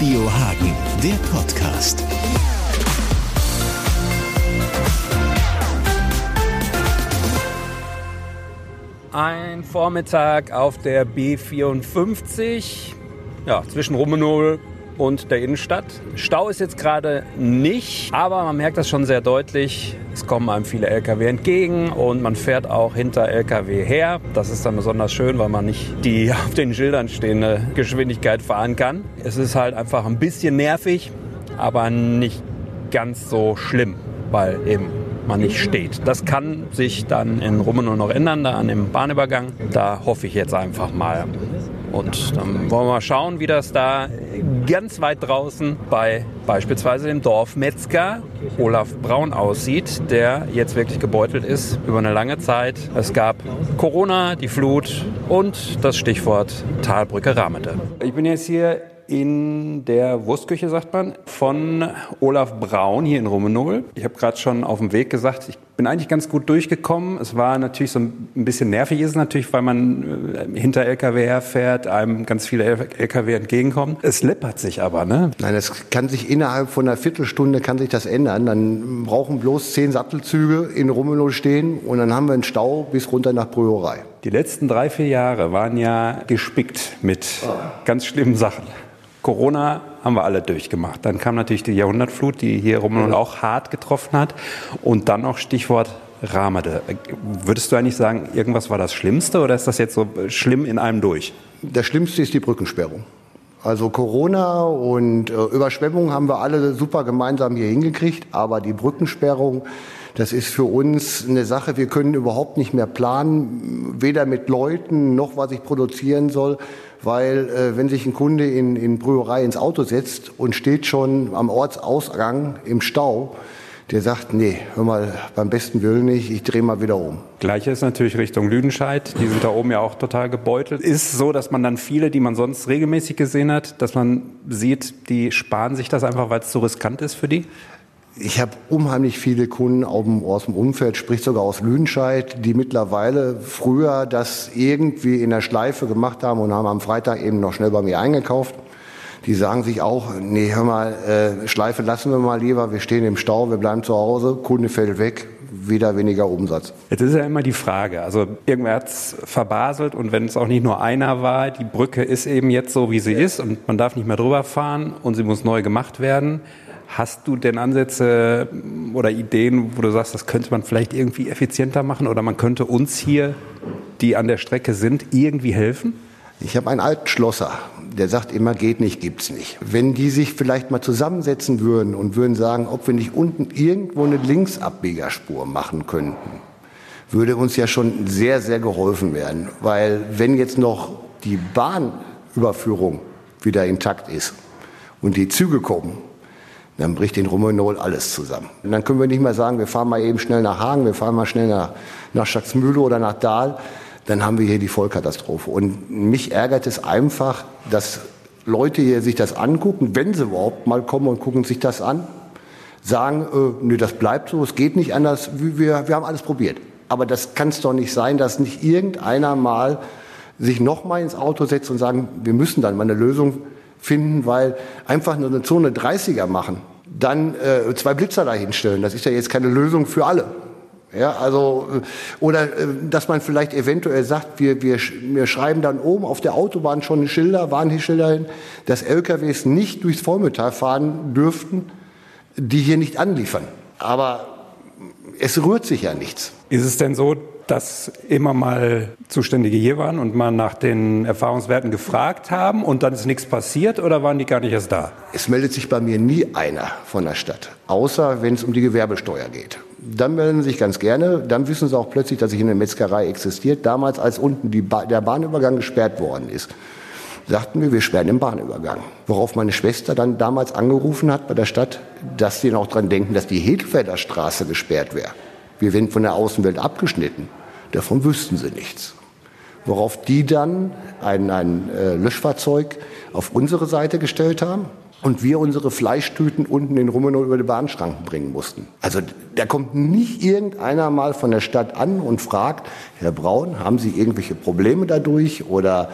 Radio Hagen, der Podcast. Ein Vormittag auf der B54, ja, zwischen Rummenol und der Innenstadt. Stau ist jetzt gerade nicht, aber man merkt das schon sehr deutlich. Es kommen einem viele Lkw entgegen und man fährt auch hinter Lkw her. Das ist dann besonders schön, weil man nicht die auf den Schildern stehende Geschwindigkeit fahren kann. Es ist halt einfach ein bisschen nervig, aber nicht ganz so schlimm, weil eben man nicht steht. Das kann sich dann in Rummenigge noch ändern, da an dem Bahnübergang. Da hoffe ich jetzt einfach mal. Und dann wollen wir mal schauen, wie das da ganz weit draußen bei beispielsweise dem Dorfmetzger Olaf Braun aussieht, der jetzt wirklich gebeutelt ist über eine lange Zeit. Es gab Corona, die Flut und das Stichwort Talbrücke Ramete. Ich bin jetzt hier in der Wurstküche, sagt man, von Olaf Braun hier in Rummenol. Ich habe gerade schon auf dem Weg gesagt, ich bin eigentlich ganz gut durchgekommen. Es war natürlich so ein bisschen nervig, ist es natürlich, weil man äh, hinter LKW herfährt, einem ganz viele LKW entgegenkommen. Es läppert sich aber, ne? Nein, es kann sich innerhalb von einer Viertelstunde kann sich das ändern. Dann brauchen bloß zehn Sattelzüge in Rummenol stehen und dann haben wir einen Stau bis runter nach Brüherei. Die letzten drei, vier Jahre waren ja gespickt mit ganz schlimmen Sachen. Corona haben wir alle durchgemacht. Dann kam natürlich die Jahrhundertflut, die hier rum und auch hart getroffen hat. Und dann noch Stichwort Ramade. Würdest du eigentlich sagen, irgendwas war das Schlimmste oder ist das jetzt so schlimm in einem durch? Das Schlimmste ist die Brückensperrung. Also Corona und äh, Überschwemmung haben wir alle super gemeinsam hier hingekriegt, aber die Brückensperrung, das ist für uns eine Sache, wir können überhaupt nicht mehr planen, weder mit Leuten noch was ich produzieren soll weil äh, wenn sich ein Kunde in, in Brüherei ins Auto setzt und steht schon am Ortsausgang im Stau, der sagt, nee, hör mal, beim besten Willen nicht, ich drehe mal wieder um. Gleiche ist natürlich Richtung Lüdenscheid. Die sind da oben ja auch total gebeutelt. Ist so, dass man dann viele, die man sonst regelmäßig gesehen hat, dass man sieht, die sparen sich das einfach, weil es so riskant ist für die? Ich habe unheimlich viele Kunden aus dem Umfeld, sprich sogar aus Lüdenscheid, die mittlerweile früher das irgendwie in der Schleife gemacht haben und haben am Freitag eben noch schnell bei mir eingekauft. Die sagen sich auch, nee, hör mal, äh, Schleife lassen wir mal lieber, wir stehen im Stau, wir bleiben zu Hause, Kunde fällt weg, wieder weniger Umsatz. Jetzt ist ja immer die Frage, also irgendwer hat es verbaselt und wenn es auch nicht nur einer war, die Brücke ist eben jetzt so, wie sie ist und man darf nicht mehr drüber fahren und sie muss neu gemacht werden. Hast du denn Ansätze oder Ideen, wo du sagst, das könnte man vielleicht irgendwie effizienter machen oder man könnte uns hier, die an der Strecke sind, irgendwie helfen? Ich habe einen alten Schlosser, der sagt immer, geht nicht, gibt's nicht. Wenn die sich vielleicht mal zusammensetzen würden und würden sagen, ob wir nicht unten irgendwo eine Linksabbiegerspur machen könnten, würde uns ja schon sehr, sehr geholfen werden. Weil wenn jetzt noch die Bahnüberführung wieder intakt ist und die Züge kommen, dann bricht in Romanol alles zusammen. Und dann können wir nicht mehr sagen, wir fahren mal eben schnell nach Hagen, wir fahren mal schnell nach, nach Schacksmühle oder nach Dahl. Dann haben wir hier die Vollkatastrophe. Und mich ärgert es einfach, dass Leute hier sich das angucken, wenn sie überhaupt mal kommen und gucken sich das an, sagen, äh, nö, das bleibt so, es geht nicht anders, wir, wir haben alles probiert. Aber das kann es doch nicht sein, dass nicht irgendeiner mal sich noch mal ins Auto setzt und sagen, wir müssen dann mal eine Lösung finden, weil einfach nur eine Zone 30er machen, dann äh, zwei Blitzer dahinstellen, das ist ja jetzt keine Lösung für alle. Ja, also, äh, oder äh, dass man vielleicht eventuell sagt, wir, wir, wir schreiben dann oben auf der Autobahn schon Schilder, Warnschilder hin, dass LKWs nicht durchs Vollmetall fahren dürften, die hier nicht anliefern. Aber es rührt sich ja nichts. Ist es denn so, dass immer mal Zuständige hier waren und mal nach den Erfahrungswerten gefragt haben und dann ist nichts passiert oder waren die gar nicht erst da? Es meldet sich bei mir nie einer von der Stadt, außer wenn es um die Gewerbesteuer geht. Dann melden sie sich ganz gerne, dann wissen sie auch plötzlich, dass ich in der Metzgerei existiert. Damals, als unten ba der Bahnübergang gesperrt worden ist, sagten wir, wir sperren den Bahnübergang. Worauf meine Schwester dann damals angerufen hat bei der Stadt, dass sie noch dran denken, dass die Hedfelder Straße gesperrt wäre. Wir werden von der Außenwelt abgeschnitten. Davon wüssten sie nichts. Worauf die dann ein, ein äh, Löschfahrzeug auf unsere Seite gestellt haben und wir unsere Fleischtüten unten in Rummenow über die Bahnschranken bringen mussten. Also da kommt nicht irgendeiner mal von der Stadt an und fragt, Herr Braun, haben Sie irgendwelche Probleme dadurch oder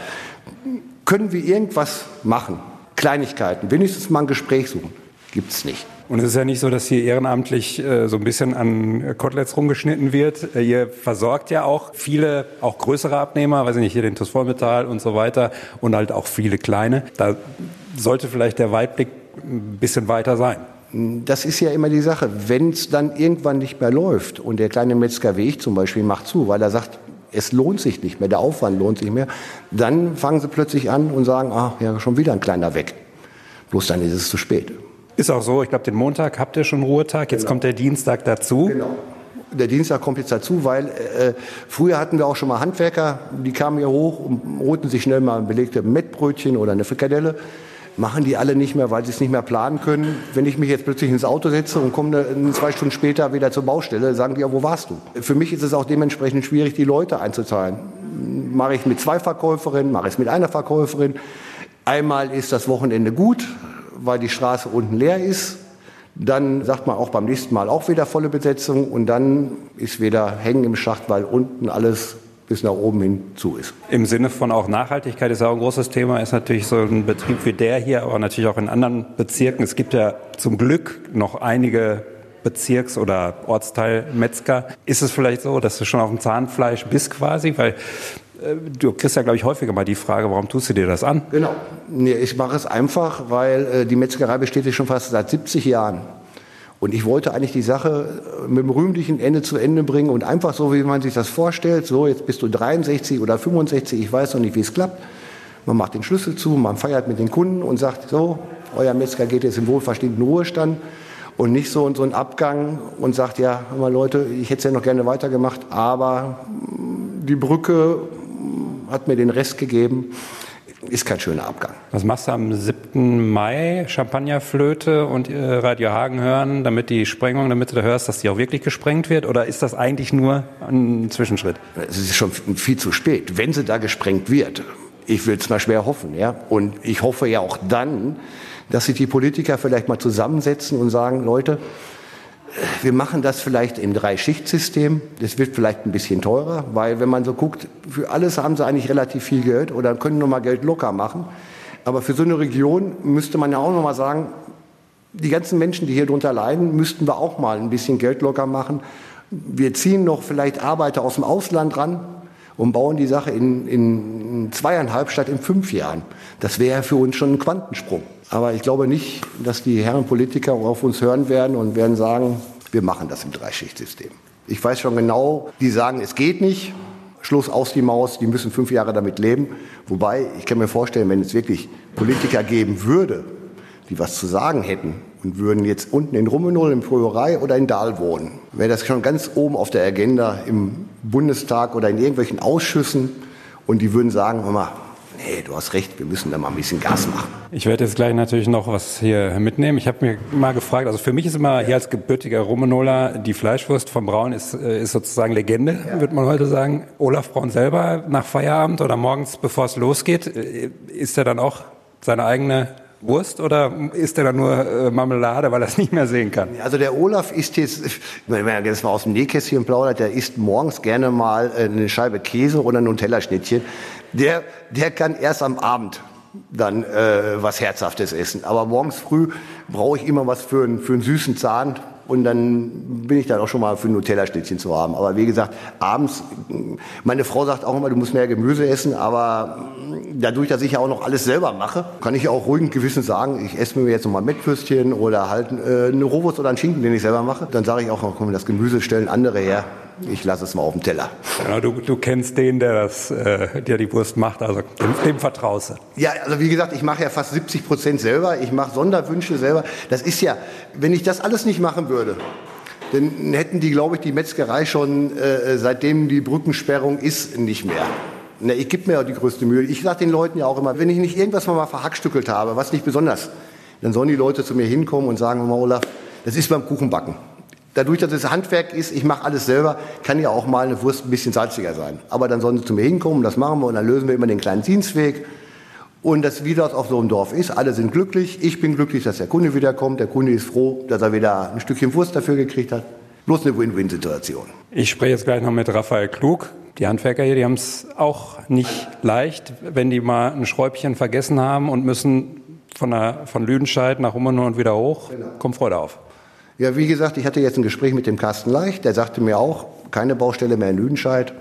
können wir irgendwas machen? Kleinigkeiten, wenigstens mal ein Gespräch suchen, gibt es nicht. Und es ist ja nicht so, dass hier ehrenamtlich äh, so ein bisschen an Koteletts rumgeschnitten wird. Äh, ihr versorgt ja auch viele, auch größere Abnehmer, weiß ich nicht, hier den TuS und so weiter und halt auch viele kleine. Da sollte vielleicht der Weitblick ein bisschen weiter sein. Das ist ja immer die Sache. Wenn es dann irgendwann nicht mehr läuft und der kleine Metzger wie ich zum Beispiel macht zu, weil er sagt, es lohnt sich nicht mehr, der Aufwand lohnt sich mehr, dann fangen sie plötzlich an und sagen, ah, ja, schon wieder ein kleiner weg. Bloß dann ist es zu spät. Ist auch so, ich glaube, den Montag habt ihr schon Ruhetag, jetzt genau. kommt der Dienstag dazu. Genau. Der Dienstag kommt jetzt dazu, weil äh, früher hatten wir auch schon mal Handwerker, die kamen hier hoch und holten sich schnell mal ein belegte Mettbrötchen oder eine Frikadelle. Machen die alle nicht mehr, weil sie es nicht mehr planen können. Wenn ich mich jetzt plötzlich ins Auto setze und komme zwei Stunden später wieder zur Baustelle, sagen die ja, wo warst du? Für mich ist es auch dementsprechend schwierig, die Leute einzuteilen. Mache ich mit zwei Verkäuferinnen, mache ich es mit einer Verkäuferin. Einmal ist das Wochenende gut, weil die Straße unten leer ist. Dann sagt man auch beim nächsten Mal auch wieder volle Besetzung und dann ist wieder hängen im Schacht, weil unten alles bis nach oben hin zu ist. Im Sinne von auch Nachhaltigkeit ist auch ein großes Thema, ist natürlich so ein Betrieb wie der hier, aber natürlich auch in anderen Bezirken. Es gibt ja zum Glück noch einige Bezirks- oder Ortsteilmetzger. Ist es vielleicht so, dass du schon auf dem Zahnfleisch bist quasi? Weil äh, du kriegst ja, glaube ich, häufiger mal die Frage, warum tust du dir das an? Genau. Nee, ich mache es einfach, weil äh, die Metzgerei besteht schon fast seit 70 Jahren. Und ich wollte eigentlich die Sache äh, mit dem rühmlichen Ende zu Ende bringen und einfach so, wie man sich das vorstellt, so jetzt bist du 63 oder 65, ich weiß noch nicht, wie es klappt. Man macht den Schlüssel zu, man feiert mit den Kunden und sagt, so, euer Metzger geht jetzt im wohlverstehenden Ruhestand und nicht so in so einen Abgang und sagt, ja, mal Leute, ich hätte es ja noch gerne weitergemacht, aber die Brücke hat mir den Rest gegeben. Ist kein schöner Abgang. Was machst du am 7. Mai? Champagnerflöte und äh, Radio Hagen hören, damit die Sprengung, damit du da hörst, dass die auch wirklich gesprengt wird? Oder ist das eigentlich nur ein Zwischenschritt? Es ist schon viel zu spät. Wenn sie da gesprengt wird, ich will es mal schwer hoffen, ja. Und ich hoffe ja auch dann, dass sich die Politiker vielleicht mal zusammensetzen und sagen, Leute, wir machen das vielleicht im Drei-Schicht-System. Das wird vielleicht ein bisschen teurer, weil wenn man so guckt, für alles haben sie eigentlich relativ viel Geld oder können nur mal Geld locker machen. Aber für so eine Region müsste man ja auch noch mal sagen, die ganzen Menschen, die hier drunter leiden, müssten wir auch mal ein bisschen Geld locker machen. Wir ziehen noch vielleicht Arbeiter aus dem Ausland ran und bauen die Sache in, in zweieinhalb statt in fünf Jahren. Das wäre für uns schon ein Quantensprung. Aber ich glaube nicht, dass die Herren Politiker auf uns hören werden und werden sagen, wir machen das im Dreischichtsystem. Ich weiß schon genau, die sagen, es geht nicht. Schluss aus die Maus, die müssen fünf Jahre damit leben. Wobei, ich kann mir vorstellen, wenn es wirklich Politiker geben würde, die was zu sagen hätten und würden jetzt unten in Rummenol, in Fröherei oder in Dahl wohnen, wäre das schon ganz oben auf der Agenda im Bundestag oder in irgendwelchen Ausschüssen und die würden sagen, mal, nee, du hast recht, wir müssen da mal ein bisschen Gas machen. Ich werde jetzt gleich natürlich noch was hier mitnehmen. Ich habe mir mal gefragt, also für mich ist immer hier als gebürtiger Rumenola die Fleischwurst vom Braun ist, äh, ist sozusagen Legende, ja. würde man heute sagen. Olaf Braun selber nach Feierabend oder morgens, bevor es losgeht, äh, ist er dann auch seine eigene Wurst oder isst er dann nur äh, Marmelade, weil er es nicht mehr sehen kann? Also der Olaf isst jetzt, wenn er jetzt mal aus dem Nähkästchen plaudert, der isst morgens gerne mal eine Scheibe Käse oder ein Nutella-Schnittchen der, der kann erst am Abend dann äh, was Herzhaftes essen. Aber morgens früh brauche ich immer was für, einen, für einen süßen Zahn und dann bin ich dann auch schon mal für ein Nutella-Schnittchen zu haben. Aber wie gesagt, abends, meine Frau sagt auch immer, du musst mehr Gemüse essen, aber dadurch, dass ich ja auch noch alles selber mache, kann ich auch ruhig Gewissen sagen, ich esse mir jetzt noch mal Mettwürstchen oder halt äh, eine Rohwurst oder einen Schinken, den ich selber mache. Dann sage ich auch, komm, das Gemüse stellen andere her ich lasse es mal auf dem Teller. Genau, du, du kennst den, der, das, äh, der die Wurst macht, also dem, dem vertraust du. Ja, also wie gesagt, ich mache ja fast 70 Prozent selber, ich mache Sonderwünsche selber. Das ist ja, wenn ich das alles nicht machen würde, dann hätten die, glaube ich, die Metzgerei schon, äh, seitdem die Brückensperrung ist, nicht mehr. Ne, ich gebe mir ja die größte Mühe. Ich sage den Leuten ja auch immer, wenn ich nicht irgendwas mal verhackstückelt habe, was nicht besonders, dann sollen die Leute zu mir hinkommen und sagen, Olaf, das ist beim Kuchenbacken. Dadurch, dass es Handwerk ist, ich mache alles selber, kann ja auch mal eine Wurst ein bisschen salziger sein. Aber dann sollen sie zu mir hinkommen, das machen wir und dann lösen wir immer den kleinen Dienstweg. Und das, wie das auf so einem Dorf ist, alle sind glücklich. Ich bin glücklich, dass der Kunde wiederkommt. Der Kunde ist froh, dass er wieder ein Stückchen Wurst dafür gekriegt hat. Bloß eine Win-Win-Situation. Ich spreche jetzt gleich noch mit Raphael Klug. Die Handwerker hier, die haben es auch nicht leicht, wenn die mal ein Schräubchen vergessen haben und müssen von, der, von Lüdenscheid nach Rummenow und wieder hoch. Genau. Kommt Freude auf. Ja, wie gesagt, ich hatte jetzt ein Gespräch mit dem Carsten Leicht. Der sagte mir auch, keine Baustelle mehr in Lüdenscheid.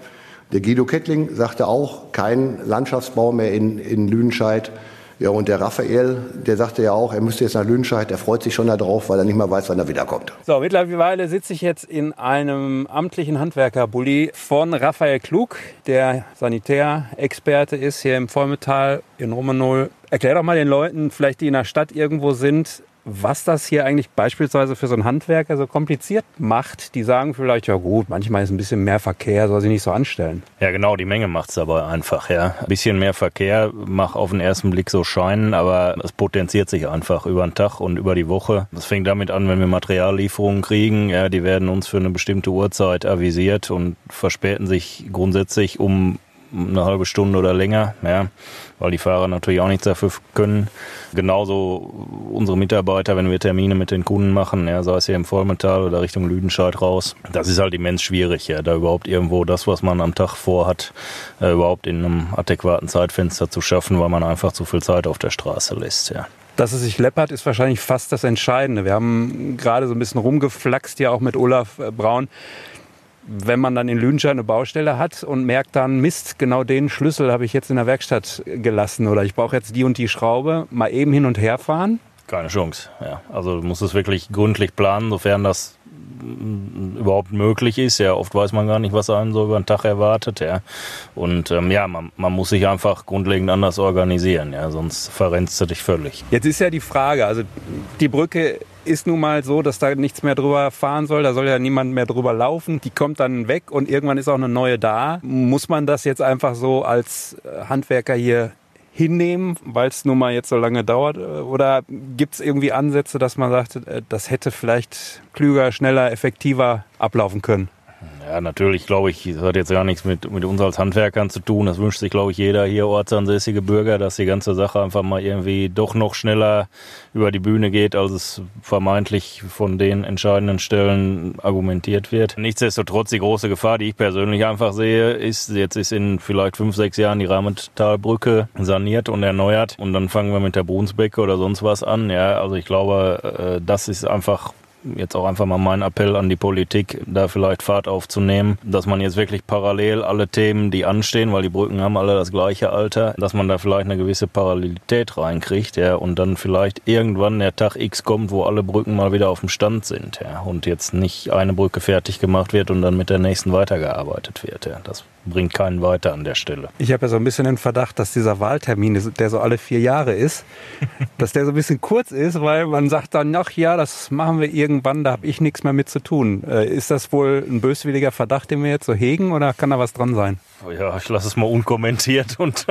Der Guido Kettling sagte auch, kein Landschaftsbau mehr in, in Lüdenscheid. Ja, und der Raphael, der sagte ja auch, er müsste jetzt nach Lüdenscheid, der freut sich schon darauf, weil er nicht mehr weiß, wann er wiederkommt. So, mittlerweile sitze ich jetzt in einem amtlichen Handwerkerbully von Raphael Klug, der Sanitärexperte ist hier im Vollmetall in Romanol. Erklär doch mal den Leuten, vielleicht die in der Stadt irgendwo sind, was das hier eigentlich beispielsweise für so einen Handwerker so kompliziert macht. Die sagen vielleicht, ja gut, manchmal ist ein bisschen mehr Verkehr, soll sich nicht so anstellen. Ja genau, die Menge macht es aber einfach. Ja. Ein bisschen mehr Verkehr mag auf den ersten Blick so scheinen, aber es potenziert sich einfach über den Tag und über die Woche. Das fängt damit an, wenn wir Materiallieferungen kriegen. Ja, die werden uns für eine bestimmte Uhrzeit avisiert und verspäten sich grundsätzlich um eine halbe Stunde oder länger, ja, weil die Fahrer natürlich auch nichts dafür können. Genauso unsere Mitarbeiter, wenn wir Termine mit den Kunden machen, ja, sei es hier im Vollmetall oder Richtung Lüdenscheid raus, das ist halt immens schwierig, ja, da überhaupt irgendwo das, was man am Tag vorhat, äh, überhaupt in einem adäquaten Zeitfenster zu schaffen, weil man einfach zu viel Zeit auf der Straße lässt, ja. Dass es sich läppert, ist wahrscheinlich fast das Entscheidende. Wir haben gerade so ein bisschen rumgeflaxt, ja auch mit Olaf äh, Braun wenn man dann in Lüdenscheid eine Baustelle hat und merkt dann, Mist, genau den Schlüssel habe ich jetzt in der Werkstatt gelassen oder ich brauche jetzt die und die Schraube, mal eben hin und her fahren? Keine Chance, ja. Also du musst es wirklich gründlich planen, sofern das überhaupt möglich ist. Ja, oft weiß man gar nicht, was einen so über den Tag erwartet. Ja. Und ähm, ja, man, man muss sich einfach grundlegend anders organisieren, ja, sonst verrennst du dich völlig. Jetzt ist ja die Frage, also die Brücke ist nun mal so, dass da nichts mehr drüber fahren soll. Da soll ja niemand mehr drüber laufen. Die kommt dann weg und irgendwann ist auch eine neue da. Muss man das jetzt einfach so als äh, Handwerker hier hinnehmen, weil es nun mal jetzt so lange dauert? Oder gibt es irgendwie Ansätze, dass man sagt, äh, das hätte vielleicht klüger, schneller, effektiver ablaufen können? Ja, natürlich, glaube ich, das hat jetzt gar nichts mit, mit uns als Handwerkern zu tun. Das wünscht sich, glaube ich, jeder hier ortsansässige Bürger, dass die ganze Sache einfach mal irgendwie doch noch schneller über die Bühne geht, als es vermeintlich von den entscheidenden Stellen argumentiert wird. Nichtsdestotrotz, die große Gefahr, die ich persönlich einfach sehe, ist, jetzt ist in vielleicht fünf, sechs Jahren die Rahmentalbrücke saniert und erneuert und dann fangen wir mit der Brunsbecke oder sonst was an. Ja, also ich glaube, äh, das ist einfach jetzt auch einfach mal mein Appell an die Politik, da vielleicht Fahrt aufzunehmen, dass man jetzt wirklich parallel alle Themen, die anstehen, weil die Brücken haben alle das gleiche Alter, dass man da vielleicht eine gewisse Parallelität reinkriegt, ja, und dann vielleicht irgendwann der Tag X kommt, wo alle Brücken mal wieder auf dem Stand sind, ja, und jetzt nicht eine Brücke fertig gemacht wird und dann mit der nächsten weitergearbeitet wird, ja. Das bringt keinen weiter an der Stelle. Ich habe ja so ein bisschen den Verdacht, dass dieser Wahltermin, der so alle vier Jahre ist, dass der so ein bisschen kurz ist, weil man sagt dann, ach ja, das machen wir irgendwann, da habe ich nichts mehr mit zu tun. Äh, ist das wohl ein böswilliger Verdacht, den wir jetzt so hegen oder kann da was dran sein? Oh ja, ich lasse es mal unkommentiert und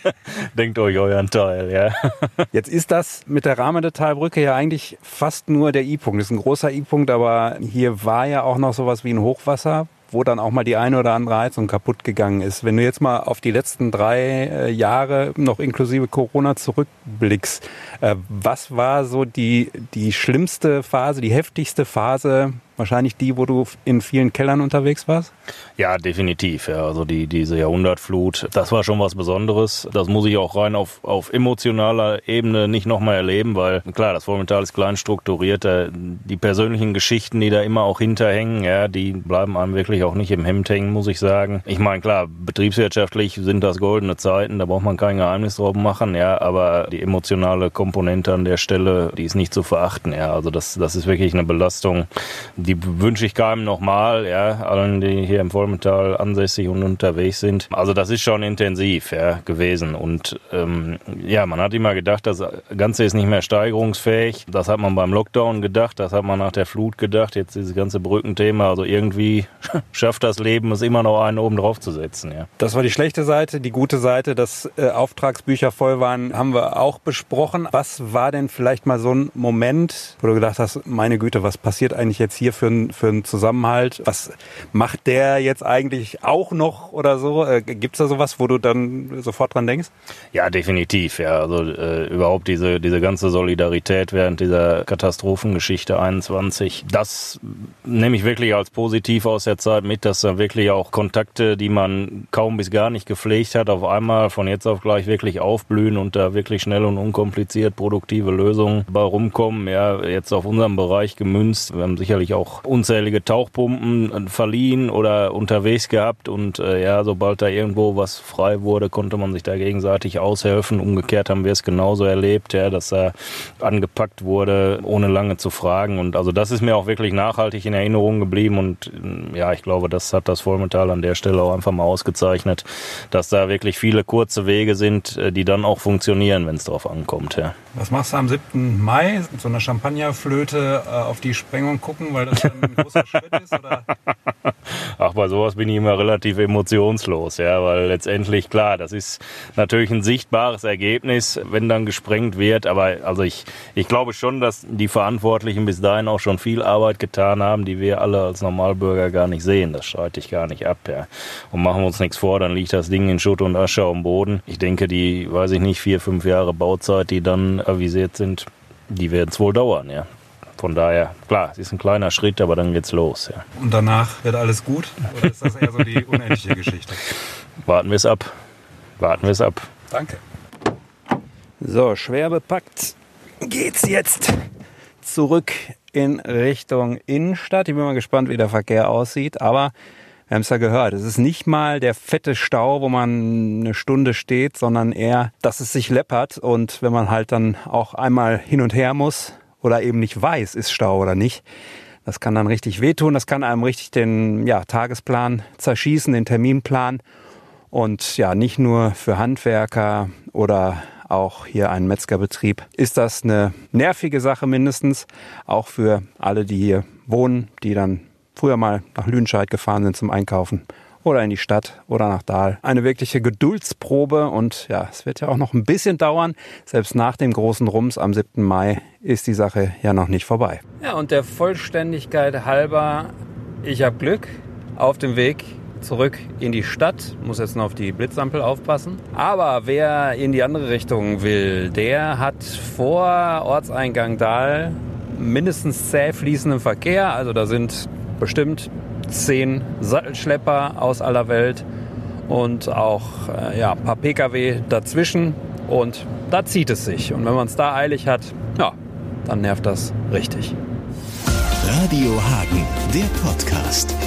denkt euch euren Teil. Ja. Jetzt ist das mit der Rahmendetalbrücke ja eigentlich fast nur der I-Punkt. Das ist ein großer I-Punkt, aber hier war ja auch noch sowas wie ein Hochwasser wo dann auch mal die eine oder andere Heizung kaputt gegangen ist. Wenn du jetzt mal auf die letzten drei äh, Jahre noch inklusive Corona zurückblickst, äh, was war so die, die schlimmste Phase, die heftigste Phase wahrscheinlich die, wo du in vielen Kellern unterwegs warst? Ja, definitiv. Ja. Also die, diese Jahrhundertflut, das war schon was Besonderes. Das muss ich auch rein auf, auf emotionaler Ebene nicht nochmal erleben, weil klar, das Vormetall ist klein strukturiert. Die persönlichen Geschichten, die da immer auch hinterhängen, ja, die bleiben einem wirklich auch nicht im Hemd hängen, muss ich sagen. Ich meine, klar, betriebswirtschaftlich sind das goldene Zeiten, da braucht man kein Geheimnis drauf machen, ja, aber die emotionale Komponente an der Stelle, die ist nicht zu verachten, ja. Also das, das ist wirklich eine Belastung, die wünsche ich keinem nochmal, ja, allen, die hier im Vollmetall ansässig und unterwegs sind. Also das ist schon intensiv ja, gewesen. Und ähm, ja, man hat immer gedacht, das Ganze ist nicht mehr steigerungsfähig. Das hat man beim Lockdown gedacht, das hat man nach der Flut gedacht. Jetzt dieses ganze Brückenthema, also irgendwie schafft das Leben es immer noch einen oben drauf zu setzen. Ja. Das war die schlechte Seite. Die gute Seite, dass äh, Auftragsbücher voll waren, haben wir auch besprochen. Was war denn vielleicht mal so ein Moment, wo du gedacht hast, meine Güte, was passiert eigentlich jetzt hier für, für einen Zusammenhalt. Was macht der jetzt eigentlich auch noch oder so? Äh, Gibt es da sowas, wo du dann sofort dran denkst? Ja, definitiv. Ja, also äh, überhaupt diese, diese ganze Solidarität während dieser Katastrophengeschichte 21, das nehme ich wirklich als positiv aus der Zeit mit, dass da wirklich auch Kontakte, die man kaum bis gar nicht gepflegt hat, auf einmal von jetzt auf gleich wirklich aufblühen und da wirklich schnell und unkompliziert produktive Lösungen bei rumkommen. Ja, jetzt auf unserem Bereich gemünzt. Wir haben sicherlich auch unzählige Tauchpumpen verliehen oder unterwegs gehabt und äh, ja, sobald da irgendwo was frei wurde, konnte man sich da gegenseitig aushelfen. Umgekehrt haben wir es genauso erlebt, ja, dass er angepackt wurde, ohne lange zu fragen. Und also das ist mir auch wirklich nachhaltig in Erinnerung geblieben und ja, ich glaube, das hat das Vollmetall an der Stelle auch einfach mal ausgezeichnet, dass da wirklich viele kurze Wege sind, äh, die dann auch funktionieren, wenn es darauf ankommt. Ja. Was machst du am 7. Mai? So einer Champagnerflöte äh, auf die Sprengung gucken, weil das ein großer Schritt ist? Oder? Ach, bei sowas bin ich immer relativ emotionslos, ja, weil letztendlich, klar, das ist natürlich ein sichtbares Ergebnis, wenn dann gesprengt wird, aber also ich, ich glaube schon, dass die Verantwortlichen bis dahin auch schon viel Arbeit getan haben, die wir alle als Normalbürger gar nicht sehen. Das streite ich gar nicht ab, ja. Und machen wir uns nichts vor, dann liegt das Ding in Schutt und Asche am Boden. Ich denke, die, weiß ich nicht, vier, fünf Jahre Bauzeit, die dann avisiert sind, die werden es wohl dauern, ja. Von daher, klar, es ist ein kleiner Schritt, aber dann geht's los. Ja. Und danach wird alles gut? Oder ist das eher so die unendliche Geschichte? Warten wir es ab. Warten wir es ab. Danke. So, schwer bepackt geht's jetzt zurück in Richtung Innenstadt. Ich bin mal gespannt, wie der Verkehr aussieht. Aber wir haben es ja gehört, es ist nicht mal der fette Stau, wo man eine Stunde steht, sondern eher, dass es sich läppert. Und wenn man halt dann auch einmal hin und her muss, oder eben nicht weiß, ist Stau oder nicht. Das kann dann richtig wehtun, das kann einem richtig den ja, Tagesplan zerschießen, den Terminplan. Und ja, nicht nur für Handwerker oder auch hier einen Metzgerbetrieb ist das eine nervige Sache mindestens. Auch für alle, die hier wohnen, die dann früher mal nach Lüdenscheid gefahren sind zum Einkaufen oder in die Stadt oder nach Dahl. Eine wirkliche Geduldsprobe und ja, es wird ja auch noch ein bisschen dauern. Selbst nach dem großen Rums am 7. Mai ist die Sache ja noch nicht vorbei. Ja, und der Vollständigkeit halber, ich habe Glück auf dem Weg zurück in die Stadt. Muss jetzt noch auf die Blitzampel aufpassen. Aber wer in die andere Richtung will, der hat vor Ortseingang Dahl mindestens zäh fließenden Verkehr. Also da sind bestimmt zehn Sattelschlepper aus aller Welt und auch äh, ja, ein paar Pkw dazwischen. Und da zieht es sich. Und wenn man es da eilig hat, ja, dann nervt das richtig. Radio Hagen, der Podcast.